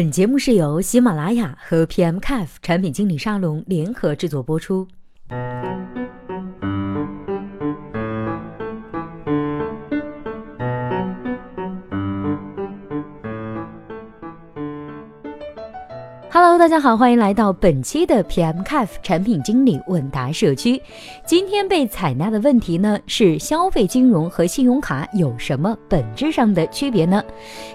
本节目是由喜马拉雅和 PMCF 产品经理沙龙联合制作播出。Hello，大家好，欢迎来到本期的 PM Cafe 产品经理问答社区。今天被采纳的问题呢是：消费金融和信用卡有什么本质上的区别呢？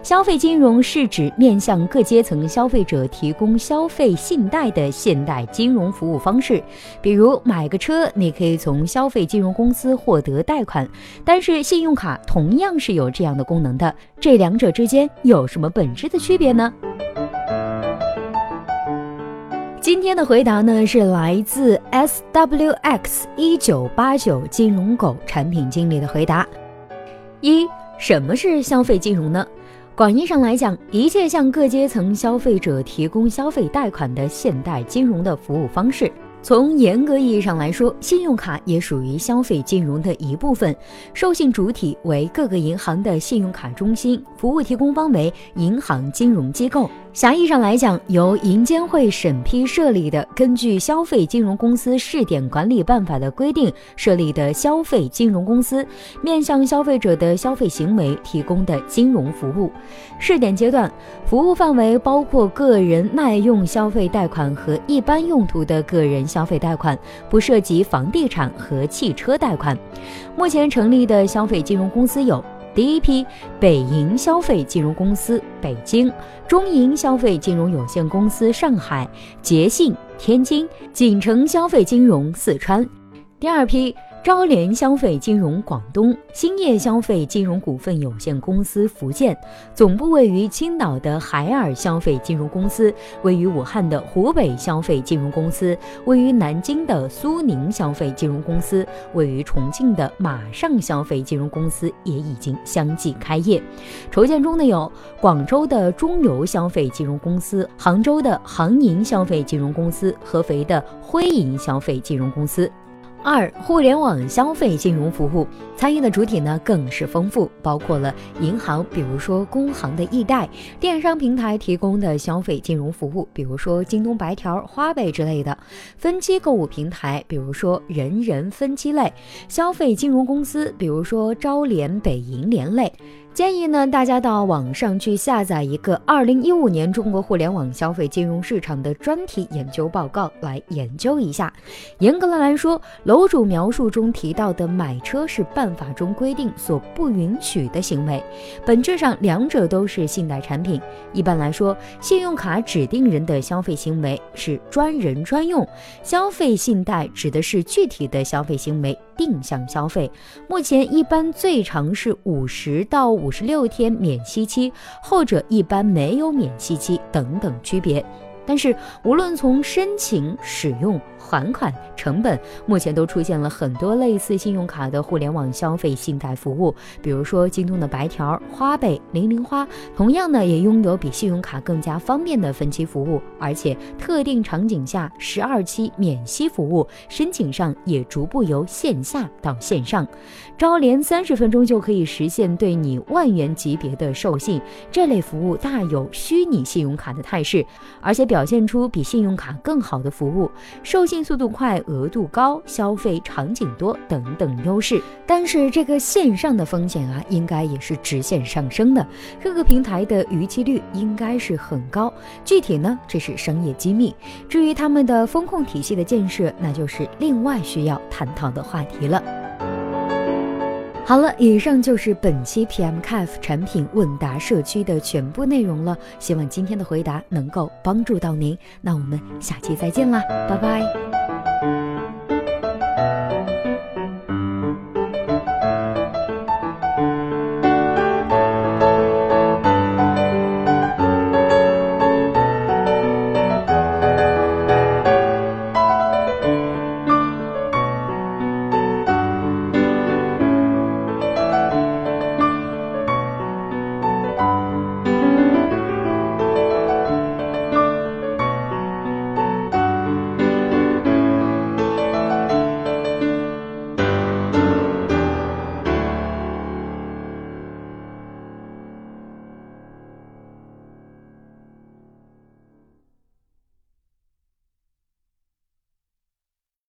消费金融是指面向各阶层消费者提供消费信贷的现代金融服务方式。比如买个车，你可以从消费金融公司获得贷款，但是信用卡同样是有这样的功能的。这两者之间有什么本质的区别呢？今天的回答呢是来自 SWX 一九八九金融狗产品经理的回答。一，什么是消费金融呢？广义上来讲，一切向各阶层消费者提供消费贷款的现代金融的服务方式。从严格意义上来说，信用卡也属于消费金融的一部分，授信主体为各个银行的信用卡中心，服务提供方为银行金融机构。狭义上来讲，由银监会审批设立的，根据《消费金融公司试点管理办法》的规定设立的消费金融公司，面向消费者的消费行为提供的金融服务。试点阶段，服务范围包括个人耐用消费贷款和一般用途的个人消费贷款，不涉及房地产和汽车贷款。目前成立的消费金融公司有。第一批北银消费金融公司北京、中银消费金融有限公司上海、捷信天津、锦城消费金融四川。第二批。招联消费金融广东、兴业消费金融股份有限公司福建，总部位于青岛的海尔消费金融公司，位于武汉的湖北消费金融公司，位于南京的苏宁消费金融公司，位于重庆的马上消费金融公司也已经相继开业。筹建中的有广州的中邮消费金融公司、杭州的杭银消费金融公司、合肥的辉银消费金融公司。二、互联网消费金融服务参与的主体呢更是丰富，包括了银行，比如说工行的易贷；电商平台提供的消费金融服务，比如说京东白条、花呗之类的；分期购物平台，比如说人人分期类；消费金融公司，比如说招联、北银联类。建议呢，大家到网上去下载一个二零一五年中国互联网消费金融市场的专题研究报告来研究一下。严格的来说，楼主描述中提到的买车是办法中规定所不允许的行为，本质上两者都是信贷产品。一般来说，信用卡指定人的消费行为是专人专用，消费信贷指的是具体的消费行为。定向消费，目前一般最长是五十到五五十六天免息期，后者一般没有免息期等等区别。但是，无论从申请、使用、还款成本，目前都出现了很多类似信用卡的互联网消费信贷服务，比如说京东的白条、花呗、零零花，同样呢也拥有比信用卡更加方便的分期服务，而且特定场景下十二期免息服务，申请上也逐步由线下到线上。招联三十分钟就可以实现对你万元级别的授信，这类服务大有虚拟信用卡的态势，而且表。表现出比信用卡更好的服务，授信速度快、额度高、消费场景多等等优势。但是这个线上的风险啊，应该也是直线上升的。各个平台的逾期率应该是很高。具体呢，这是商业机密。至于他们的风控体系的建设，那就是另外需要探讨的话题了。好了，以上就是本期 PMCAF 产品问答社区的全部内容了。希望今天的回答能够帮助到您。那我们下期再见啦，拜拜。